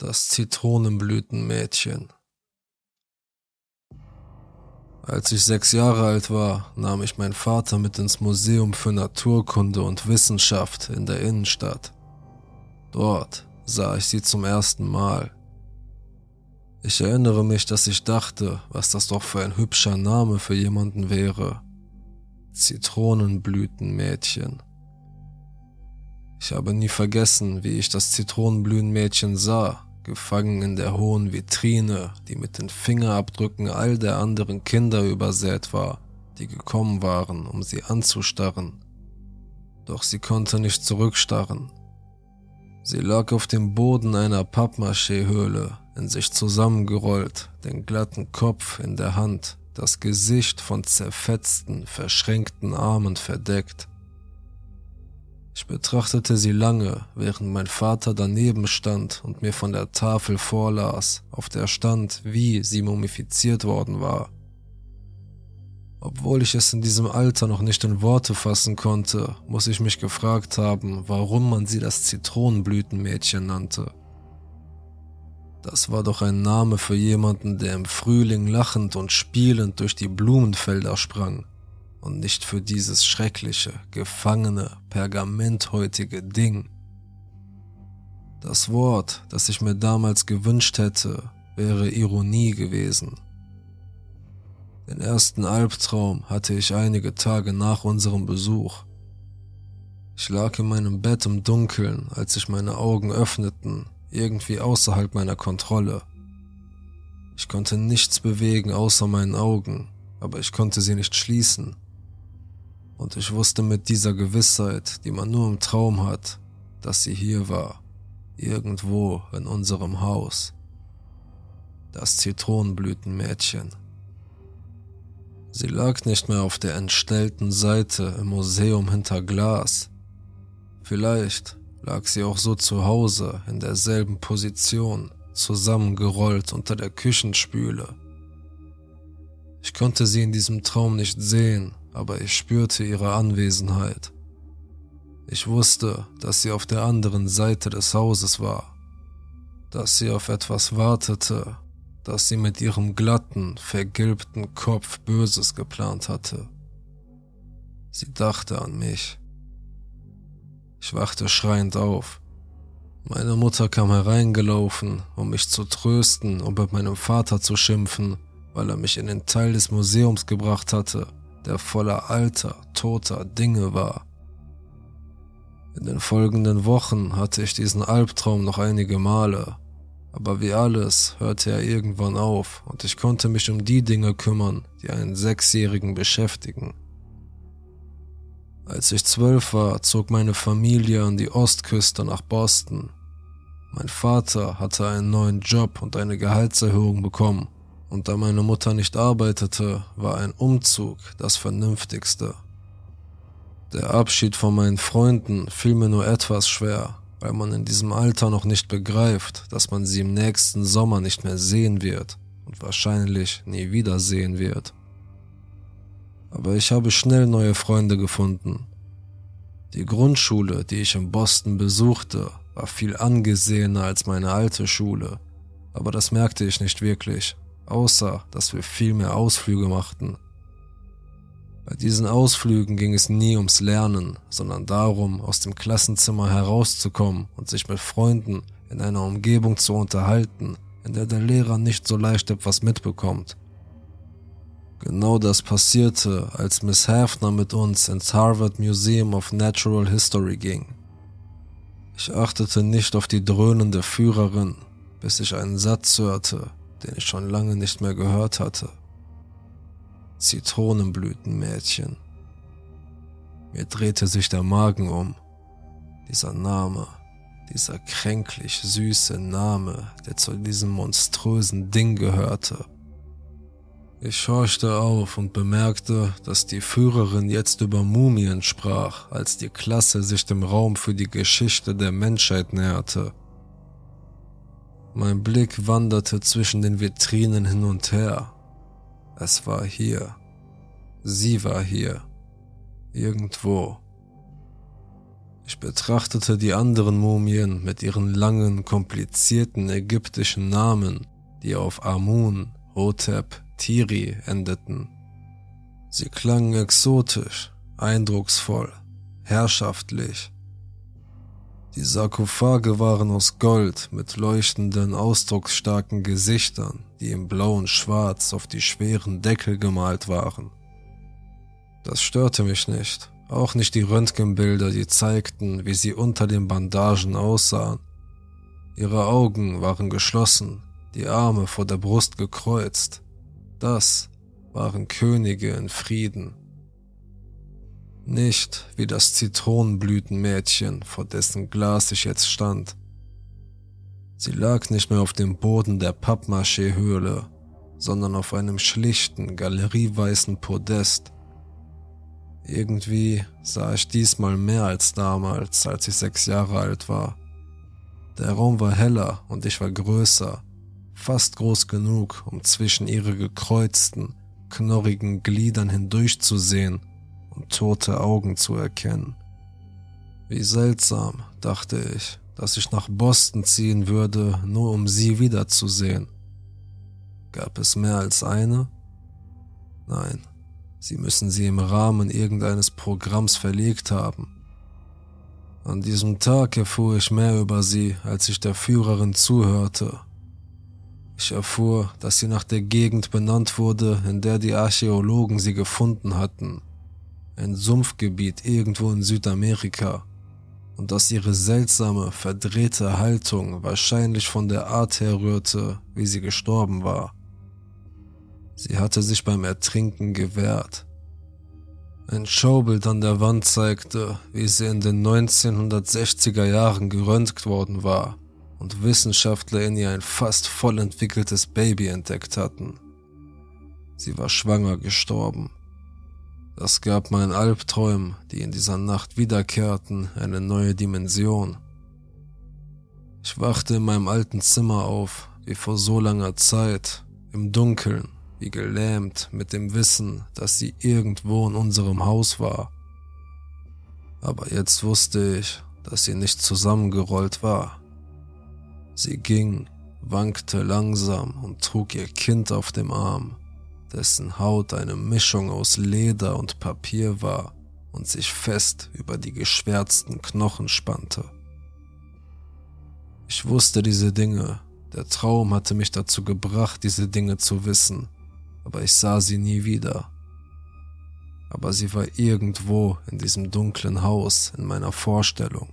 Das Zitronenblütenmädchen. Als ich sechs Jahre alt war, nahm ich meinen Vater mit ins Museum für Naturkunde und Wissenschaft in der Innenstadt. Dort sah ich sie zum ersten Mal. Ich erinnere mich, dass ich dachte, was das doch für ein hübscher Name für jemanden wäre. Zitronenblütenmädchen. Ich habe nie vergessen, wie ich das Zitronenblütenmädchen sah, gefangen in der hohen Vitrine, die mit den Fingerabdrücken all der anderen Kinder übersät war, die gekommen waren, um sie anzustarren. Doch sie konnte nicht zurückstarren. Sie lag auf dem Boden einer Pappmaché-Höhle, in sich zusammengerollt, den glatten Kopf in der Hand, das Gesicht von zerfetzten, verschränkten Armen verdeckt. Ich betrachtete sie lange, während mein Vater daneben stand und mir von der Tafel vorlas, auf der stand, wie sie mumifiziert worden war. Obwohl ich es in diesem Alter noch nicht in Worte fassen konnte, muss ich mich gefragt haben, warum man sie das Zitronenblütenmädchen nannte. Das war doch ein Name für jemanden, der im Frühling lachend und spielend durch die Blumenfelder sprang und nicht für dieses schreckliche, gefangene, pergamenthäutige Ding. Das Wort, das ich mir damals gewünscht hätte, wäre Ironie gewesen. Den ersten Albtraum hatte ich einige Tage nach unserem Besuch. Ich lag in meinem Bett im Dunkeln, als sich meine Augen öffneten, irgendwie außerhalb meiner Kontrolle. Ich konnte nichts bewegen außer meinen Augen, aber ich konnte sie nicht schließen und ich wusste mit dieser Gewissheit, die man nur im Traum hat, dass sie hier war, irgendwo in unserem Haus. Das Zitronenblütenmädchen. Sie lag nicht mehr auf der entstellten Seite im Museum hinter Glas. Vielleicht lag sie auch so zu Hause in derselben Position, zusammengerollt unter der Küchenspüle. Ich konnte sie in diesem Traum nicht sehen, aber ich spürte ihre Anwesenheit. Ich wusste, dass sie auf der anderen Seite des Hauses war, dass sie auf etwas wartete, dass sie mit ihrem glatten, vergilbten Kopf Böses geplant hatte. Sie dachte an mich. Ich wachte schreiend auf. Meine Mutter kam hereingelaufen, um mich zu trösten und mit meinem Vater zu schimpfen, weil er mich in den Teil des Museums gebracht hatte, der voller alter, toter Dinge war. In den folgenden Wochen hatte ich diesen Albtraum noch einige Male, aber wie alles hörte er irgendwann auf und ich konnte mich um die Dinge kümmern, die einen Sechsjährigen beschäftigen. Als ich zwölf war, zog meine Familie an die Ostküste nach Boston. Mein Vater hatte einen neuen Job und eine Gehaltserhöhung bekommen und da meine Mutter nicht arbeitete, war ein Umzug das Vernünftigste. Der Abschied von meinen Freunden fiel mir nur etwas schwer, weil man in diesem Alter noch nicht begreift, dass man sie im nächsten Sommer nicht mehr sehen wird und wahrscheinlich nie wiedersehen wird. Aber ich habe schnell neue Freunde gefunden. Die Grundschule, die ich in Boston besuchte, war viel angesehener als meine alte Schule, aber das merkte ich nicht wirklich außer dass wir viel mehr Ausflüge machten. Bei diesen Ausflügen ging es nie ums Lernen, sondern darum, aus dem Klassenzimmer herauszukommen und sich mit Freunden in einer Umgebung zu unterhalten, in der der Lehrer nicht so leicht etwas mitbekommt. Genau das passierte, als Miss Hafner mit uns ins Harvard Museum of Natural History ging. Ich achtete nicht auf die dröhnende Führerin, bis ich einen Satz hörte, den ich schon lange nicht mehr gehört hatte. Zitronenblütenmädchen. Mir drehte sich der Magen um. Dieser Name, dieser kränklich süße Name, der zu diesem monströsen Ding gehörte. Ich horchte auf und bemerkte, dass die Führerin jetzt über Mumien sprach, als die Klasse sich dem Raum für die Geschichte der Menschheit näherte. Mein Blick wanderte zwischen den Vitrinen hin und her. Es war hier. Sie war hier. Irgendwo. Ich betrachtete die anderen Mumien mit ihren langen, komplizierten ägyptischen Namen, die auf Amun, Hotep, Tiri endeten. Sie klangen exotisch, eindrucksvoll, herrschaftlich. Die Sarkophage waren aus Gold mit leuchtenden, ausdrucksstarken Gesichtern, die in blau und schwarz auf die schweren Deckel gemalt waren. Das störte mich nicht, auch nicht die Röntgenbilder, die zeigten, wie sie unter den Bandagen aussahen. Ihre Augen waren geschlossen, die Arme vor der Brust gekreuzt. Das waren Könige in Frieden. Nicht wie das Zitronenblütenmädchen, vor dessen Glas ich jetzt stand. Sie lag nicht mehr auf dem Boden der Pappmaché-Höhle, sondern auf einem schlichten, galerieweißen Podest. Irgendwie sah ich diesmal mehr als damals, als ich sechs Jahre alt war. Der Raum war heller und ich war größer, fast groß genug, um zwischen ihre gekreuzten, knorrigen Gliedern hindurchzusehen und tote Augen zu erkennen. Wie seltsam, dachte ich, dass ich nach Boston ziehen würde, nur um sie wiederzusehen. Gab es mehr als eine? Nein, sie müssen sie im Rahmen irgendeines Programms verlegt haben. An diesem Tag erfuhr ich mehr über sie, als ich der Führerin zuhörte ich erfuhr, dass sie nach der Gegend benannt wurde, in der die Archäologen sie gefunden hatten. Ein Sumpfgebiet irgendwo in Südamerika. Und dass ihre seltsame, verdrehte Haltung wahrscheinlich von der Art herrührte, wie sie gestorben war. Sie hatte sich beim Ertrinken gewehrt. Ein Schaubild an der Wand zeigte, wie sie in den 1960er Jahren geröntgt worden war und Wissenschaftler in ihr ein fast voll entwickeltes Baby entdeckt hatten. Sie war schwanger gestorben. Das gab meinen Albträumen, die in dieser Nacht wiederkehrten, eine neue Dimension. Ich wachte in meinem alten Zimmer auf, wie vor so langer Zeit, im Dunkeln, wie gelähmt mit dem Wissen, dass sie irgendwo in unserem Haus war. Aber jetzt wusste ich, dass sie nicht zusammengerollt war. Sie ging, wankte langsam und trug ihr Kind auf dem Arm, dessen Haut eine Mischung aus Leder und Papier war und sich fest über die geschwärzten Knochen spannte. Ich wusste diese Dinge, der Traum hatte mich dazu gebracht, diese Dinge zu wissen, aber ich sah sie nie wieder. Aber sie war irgendwo in diesem dunklen Haus in meiner Vorstellung.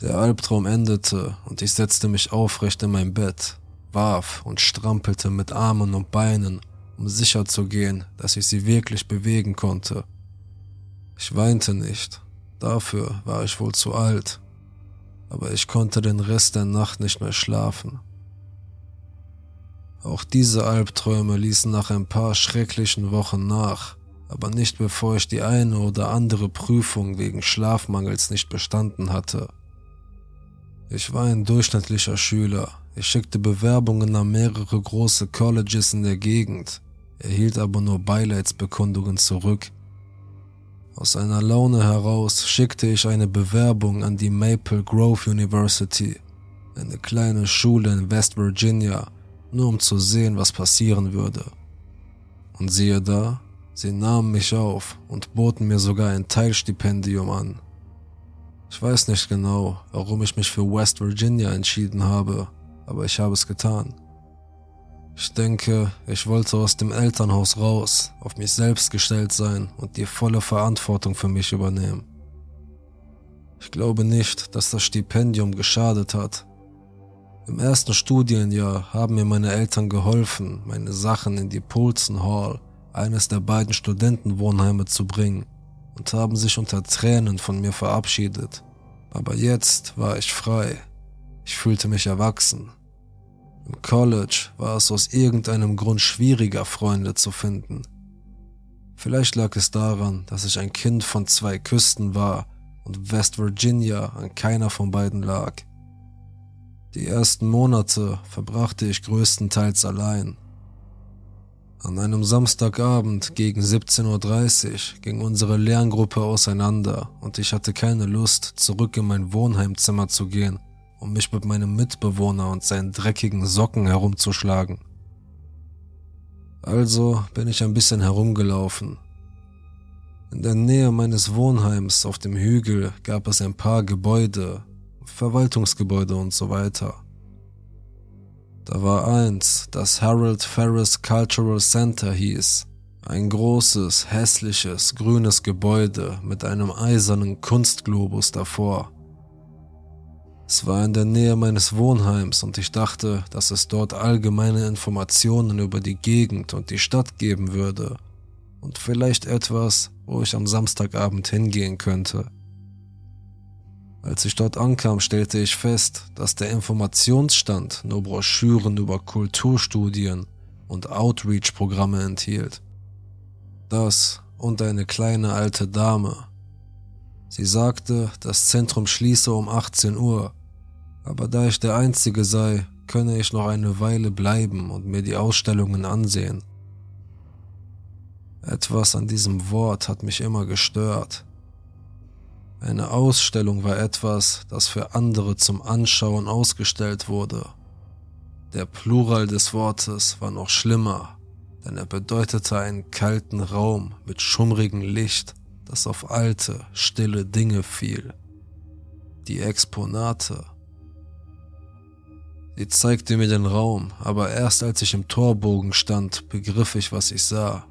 Der Albtraum endete und ich setzte mich aufrecht in mein Bett, warf und strampelte mit Armen und Beinen, um sicher zu gehen, dass ich sie wirklich bewegen konnte. Ich weinte nicht, dafür war ich wohl zu alt, aber ich konnte den Rest der Nacht nicht mehr schlafen. Auch diese Albträume ließen nach ein paar schrecklichen Wochen nach, aber nicht bevor ich die eine oder andere Prüfung wegen Schlafmangels nicht bestanden hatte. Ich war ein durchschnittlicher Schüler. Ich schickte Bewerbungen an mehrere große Colleges in der Gegend, erhielt aber nur Beileidsbekundungen zurück. Aus einer Laune heraus schickte ich eine Bewerbung an die Maple Grove University, eine kleine Schule in West Virginia, nur um zu sehen, was passieren würde. Und siehe da, sie nahmen mich auf und boten mir sogar ein Teilstipendium an. Ich weiß nicht genau, warum ich mich für West Virginia entschieden habe, aber ich habe es getan. Ich denke, ich wollte aus dem Elternhaus raus, auf mich selbst gestellt sein und die volle Verantwortung für mich übernehmen. Ich glaube nicht, dass das Stipendium geschadet hat. Im ersten Studienjahr haben mir meine Eltern geholfen, meine Sachen in die Poulsen Hall, eines der beiden Studentenwohnheime, zu bringen und haben sich unter Tränen von mir verabschiedet. Aber jetzt war ich frei. Ich fühlte mich erwachsen. Im College war es aus irgendeinem Grund schwieriger, Freunde zu finden. Vielleicht lag es daran, dass ich ein Kind von zwei Küsten war und West Virginia an keiner von beiden lag. Die ersten Monate verbrachte ich größtenteils allein. An einem Samstagabend gegen 17.30 Uhr ging unsere Lerngruppe auseinander und ich hatte keine Lust, zurück in mein Wohnheimzimmer zu gehen, um mich mit meinem Mitbewohner und seinen dreckigen Socken herumzuschlagen. Also bin ich ein bisschen herumgelaufen. In der Nähe meines Wohnheims auf dem Hügel gab es ein paar Gebäude, Verwaltungsgebäude und so weiter. Da war eins, das Harold Ferris Cultural Center hieß. Ein großes, hässliches, grünes Gebäude mit einem eisernen Kunstglobus davor. Es war in der Nähe meines Wohnheims und ich dachte, dass es dort allgemeine Informationen über die Gegend und die Stadt geben würde. Und vielleicht etwas, wo ich am Samstagabend hingehen könnte. Als ich dort ankam, stellte ich fest, dass der Informationsstand nur Broschüren über Kulturstudien und Outreach-Programme enthielt. Das und eine kleine alte Dame. Sie sagte, das Zentrum schließe um 18 Uhr, aber da ich der Einzige sei, könne ich noch eine Weile bleiben und mir die Ausstellungen ansehen. Etwas an diesem Wort hat mich immer gestört. Eine Ausstellung war etwas, das für andere zum Anschauen ausgestellt wurde. Der Plural des Wortes war noch schlimmer, denn er bedeutete einen kalten Raum mit schummrigem Licht, das auf alte, stille Dinge fiel. Die Exponate. Sie zeigte mir den Raum, aber erst als ich im Torbogen stand, begriff ich, was ich sah.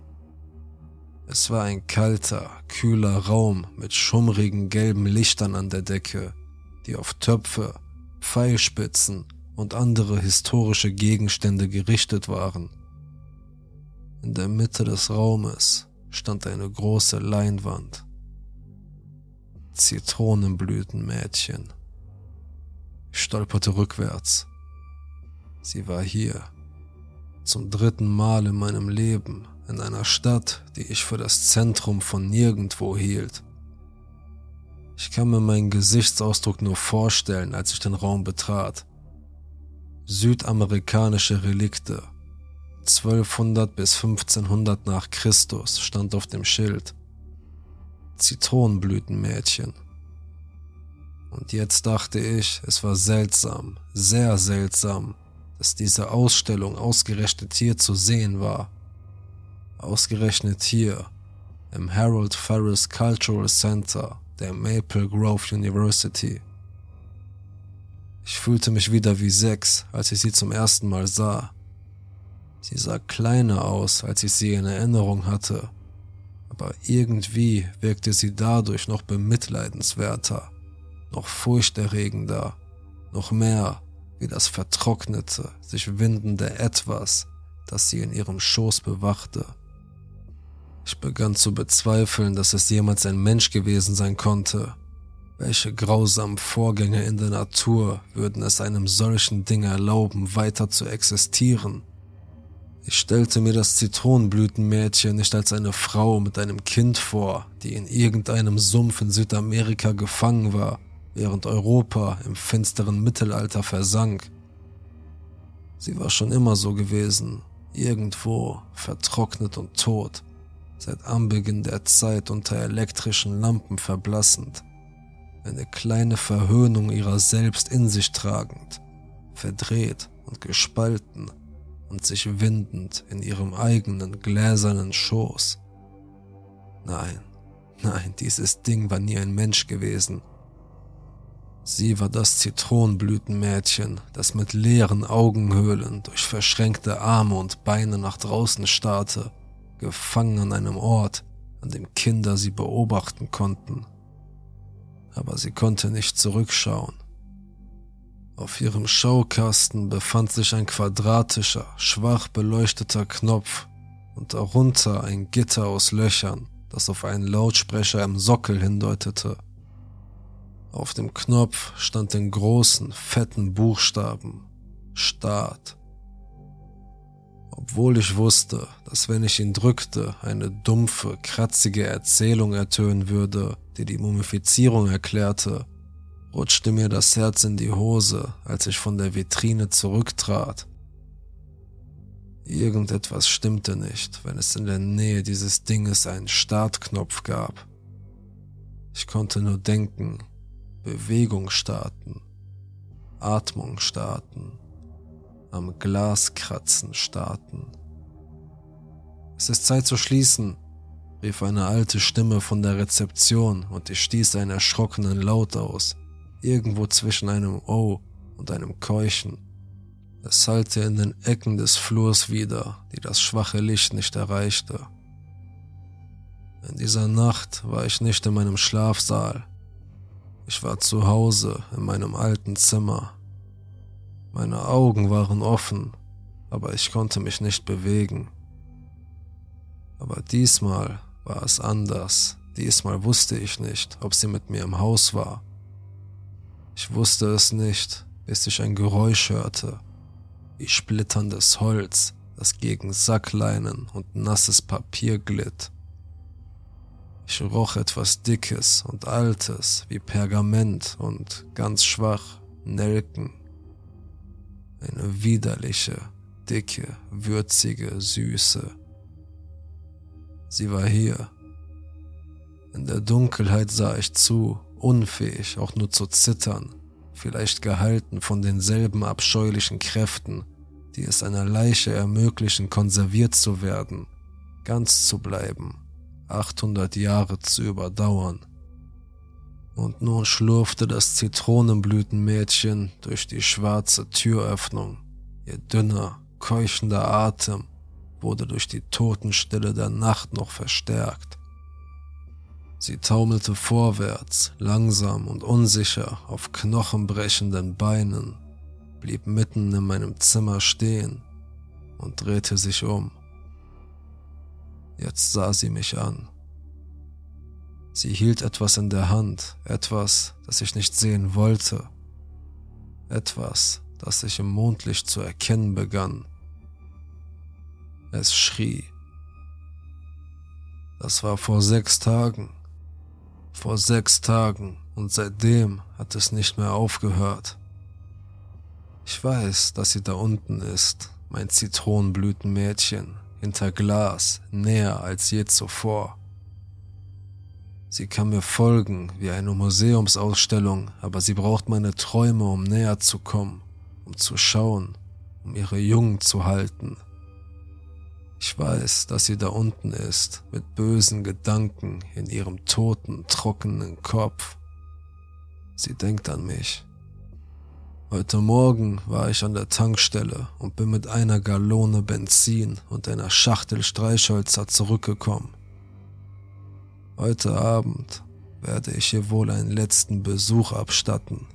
Es war ein kalter, kühler Raum mit schummrigen gelben Lichtern an der Decke, die auf Töpfe, Pfeilspitzen und andere historische Gegenstände gerichtet waren. In der Mitte des Raumes stand eine große Leinwand. Zitronenblütenmädchen. Ich stolperte rückwärts. Sie war hier. Zum dritten Mal in meinem Leben in einer Stadt, die ich für das Zentrum von nirgendwo hielt. Ich kann mir meinen Gesichtsausdruck nur vorstellen, als ich den Raum betrat. Südamerikanische Relikte. 1200 bis 1500 nach Christus stand auf dem Schild. Zitronenblütenmädchen. Und jetzt dachte ich, es war seltsam, sehr seltsam, dass diese Ausstellung ausgerechnet hier zu sehen war. Ausgerechnet hier, im Harold Ferris Cultural Center der Maple Grove University. Ich fühlte mich wieder wie sechs, als ich sie zum ersten Mal sah. Sie sah kleiner aus, als ich sie in Erinnerung hatte, aber irgendwie wirkte sie dadurch noch bemitleidenswerter, noch furchterregender, noch mehr wie das vertrocknete, sich windende Etwas, das sie in ihrem Schoß bewachte. Ich begann zu bezweifeln, dass es jemals ein Mensch gewesen sein konnte. Welche grausamen Vorgänge in der Natur würden es einem solchen Ding erlauben, weiter zu existieren? Ich stellte mir das Zitronenblütenmädchen nicht als eine Frau mit einem Kind vor, die in irgendeinem Sumpf in Südamerika gefangen war, während Europa im finsteren Mittelalter versank. Sie war schon immer so gewesen, irgendwo vertrocknet und tot seit Anbeginn der Zeit unter elektrischen Lampen verblassend, eine kleine Verhöhnung ihrer selbst in sich tragend, verdreht und gespalten und sich windend in ihrem eigenen gläsernen Schoß. Nein, nein, dieses Ding war nie ein Mensch gewesen. Sie war das Zitronenblütenmädchen, das mit leeren Augenhöhlen durch verschränkte Arme und Beine nach draußen starrte gefangen an einem Ort, an dem Kinder sie beobachten konnten. Aber sie konnte nicht zurückschauen. Auf ihrem Schaukasten befand sich ein quadratischer, schwach beleuchteter Knopf und darunter ein Gitter aus Löchern, das auf einen Lautsprecher im Sockel hindeutete. Auf dem Knopf stand in großen, fetten Buchstaben Start. Obwohl ich wusste, dass wenn ich ihn drückte, eine dumpfe, kratzige Erzählung ertönen würde, die die Mumifizierung erklärte, rutschte mir das Herz in die Hose, als ich von der Vitrine zurücktrat. Irgendetwas stimmte nicht, wenn es in der Nähe dieses Dinges einen Startknopf gab. Ich konnte nur denken, Bewegung starten, Atmung starten, am Glas kratzen starten. Es ist Zeit zu schließen, rief eine alte Stimme von der Rezeption und ich stieß einen erschrockenen Laut aus, irgendwo zwischen einem Oh und einem Keuchen. Es hallte in den Ecken des Flurs wieder, die das schwache Licht nicht erreichte. In dieser Nacht war ich nicht in meinem Schlafsaal. Ich war zu Hause in meinem alten Zimmer. Meine Augen waren offen, aber ich konnte mich nicht bewegen. Aber diesmal war es anders. Diesmal wusste ich nicht, ob sie mit mir im Haus war. Ich wusste es nicht, bis ich ein Geräusch hörte, wie splitterndes Holz, das gegen Sackleinen und nasses Papier glitt. Ich roch etwas Dickes und Altes wie Pergament und ganz schwach Nelken. Eine widerliche, dicke, würzige Süße. Sie war hier. In der Dunkelheit sah ich zu, unfähig auch nur zu zittern, vielleicht gehalten von denselben abscheulichen Kräften, die es einer Leiche ermöglichen, konserviert zu werden, ganz zu bleiben 800 Jahre zu überdauern. Und nun schlurfte das Zitronenblütenmädchen durch die schwarze Türöffnung. Ihr dünner, keuchender Atem wurde durch die Totenstille der Nacht noch verstärkt. Sie taumelte vorwärts, langsam und unsicher auf knochenbrechenden Beinen, blieb mitten in meinem Zimmer stehen und drehte sich um. Jetzt sah sie mich an. Sie hielt etwas in der Hand, etwas, das ich nicht sehen wollte, etwas, das sich im Mondlicht zu erkennen begann. Es schrie. Das war vor sechs Tagen. Vor sechs Tagen und seitdem hat es nicht mehr aufgehört. Ich weiß, dass sie da unten ist, mein Zitronenblütenmädchen, hinter Glas, näher als je zuvor. Sie kann mir folgen wie eine Museumsausstellung, aber sie braucht meine Träume, um näher zu kommen, um zu schauen, um ihre Jungen zu halten. Ich weiß, dass sie da unten ist, mit bösen Gedanken in ihrem toten, trockenen Kopf. Sie denkt an mich. Heute Morgen war ich an der Tankstelle und bin mit einer Gallone Benzin und einer Schachtel Streichhölzer zurückgekommen. Heute Abend werde ich ihr wohl einen letzten Besuch abstatten